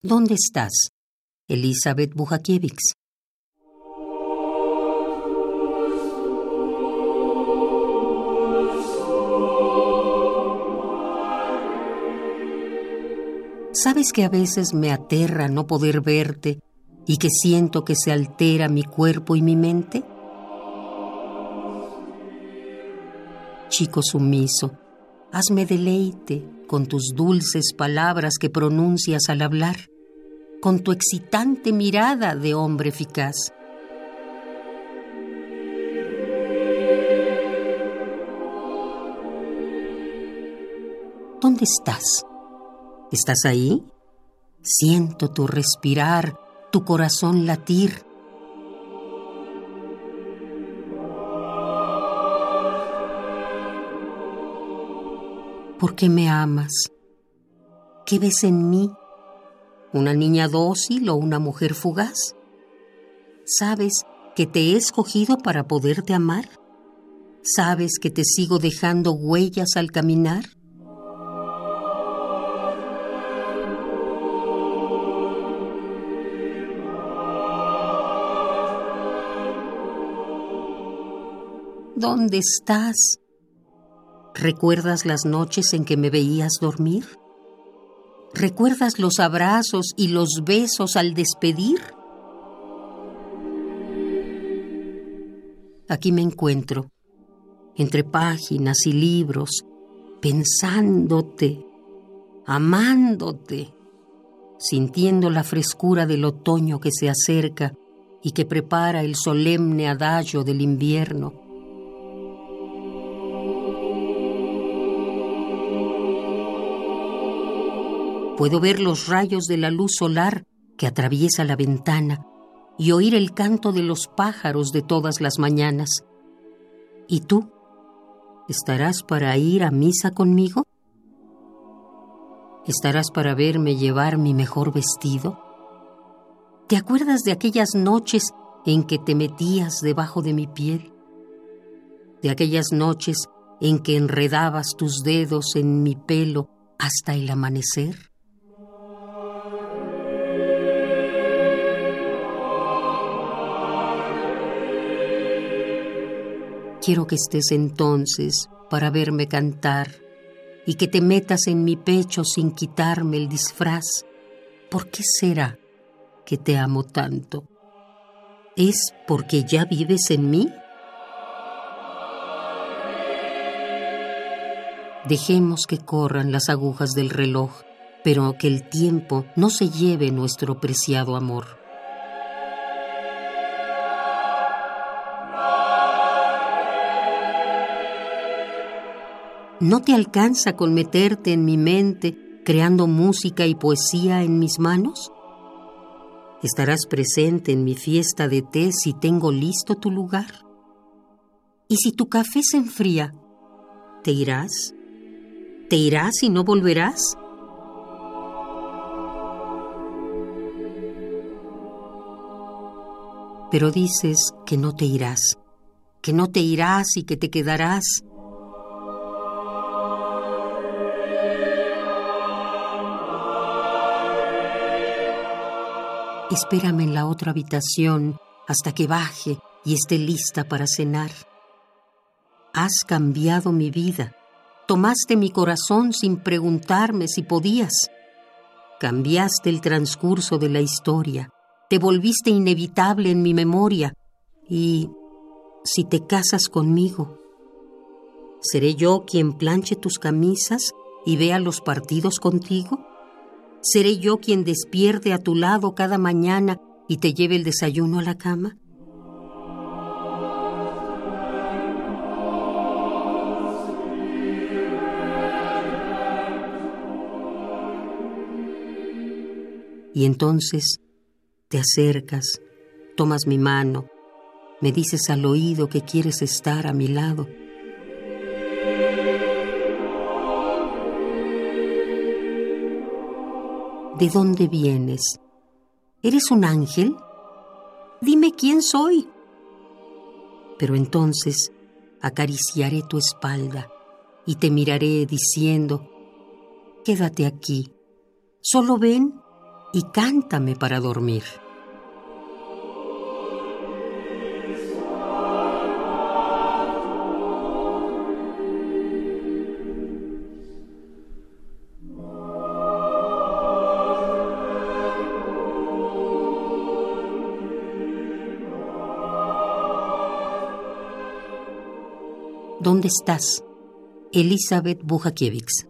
¿Dónde estás? Elizabeth Bujakiewicz. ¿Sabes que a veces me aterra no poder verte y que siento que se altera mi cuerpo y mi mente? Chico sumiso, hazme deleite con tus dulces palabras que pronuncias al hablar, con tu excitante mirada de hombre eficaz. ¿Dónde estás? ¿Estás ahí? Siento tu respirar, tu corazón latir. ¿Por qué me amas? ¿Qué ves en mí? ¿Una niña dócil o una mujer fugaz? ¿Sabes que te he escogido para poderte amar? ¿Sabes que te sigo dejando huellas al caminar? ¿Dónde estás? ¿Recuerdas las noches en que me veías dormir? ¿Recuerdas los abrazos y los besos al despedir? Aquí me encuentro, entre páginas y libros, pensándote, amándote, sintiendo la frescura del otoño que se acerca y que prepara el solemne adagio del invierno Puedo ver los rayos de la luz solar que atraviesa la ventana y oír el canto de los pájaros de todas las mañanas. ¿Y tú? ¿Estarás para ir a misa conmigo? ¿Estarás para verme llevar mi mejor vestido? ¿Te acuerdas de aquellas noches en que te metías debajo de mi piel? ¿De aquellas noches en que enredabas tus dedos en mi pelo hasta el amanecer? Quiero que estés entonces para verme cantar y que te metas en mi pecho sin quitarme el disfraz. ¿Por qué será que te amo tanto? ¿Es porque ya vives en mí? Dejemos que corran las agujas del reloj, pero que el tiempo no se lleve nuestro preciado amor. ¿No te alcanza con meterte en mi mente creando música y poesía en mis manos? ¿Estarás presente en mi fiesta de té si tengo listo tu lugar? ¿Y si tu café se enfría, te irás? ¿Te irás y no volverás? Pero dices que no te irás, que no te irás y que te quedarás Espérame en la otra habitación hasta que baje y esté lista para cenar. Has cambiado mi vida. Tomaste mi corazón sin preguntarme si podías. Cambiaste el transcurso de la historia. Te volviste inevitable en mi memoria. Y si te casas conmigo, ¿seré yo quien planche tus camisas y vea los partidos contigo? ¿Seré yo quien despierte a tu lado cada mañana y te lleve el desayuno a la cama? Y entonces te acercas, tomas mi mano, me dices al oído que quieres estar a mi lado ¿De dónde vienes? ¿Eres un ángel? Dime quién soy. Pero entonces acariciaré tu espalda y te miraré diciendo, quédate aquí, solo ven y cántame para dormir. ¿Dónde estás? Elizabeth Bujakiewicz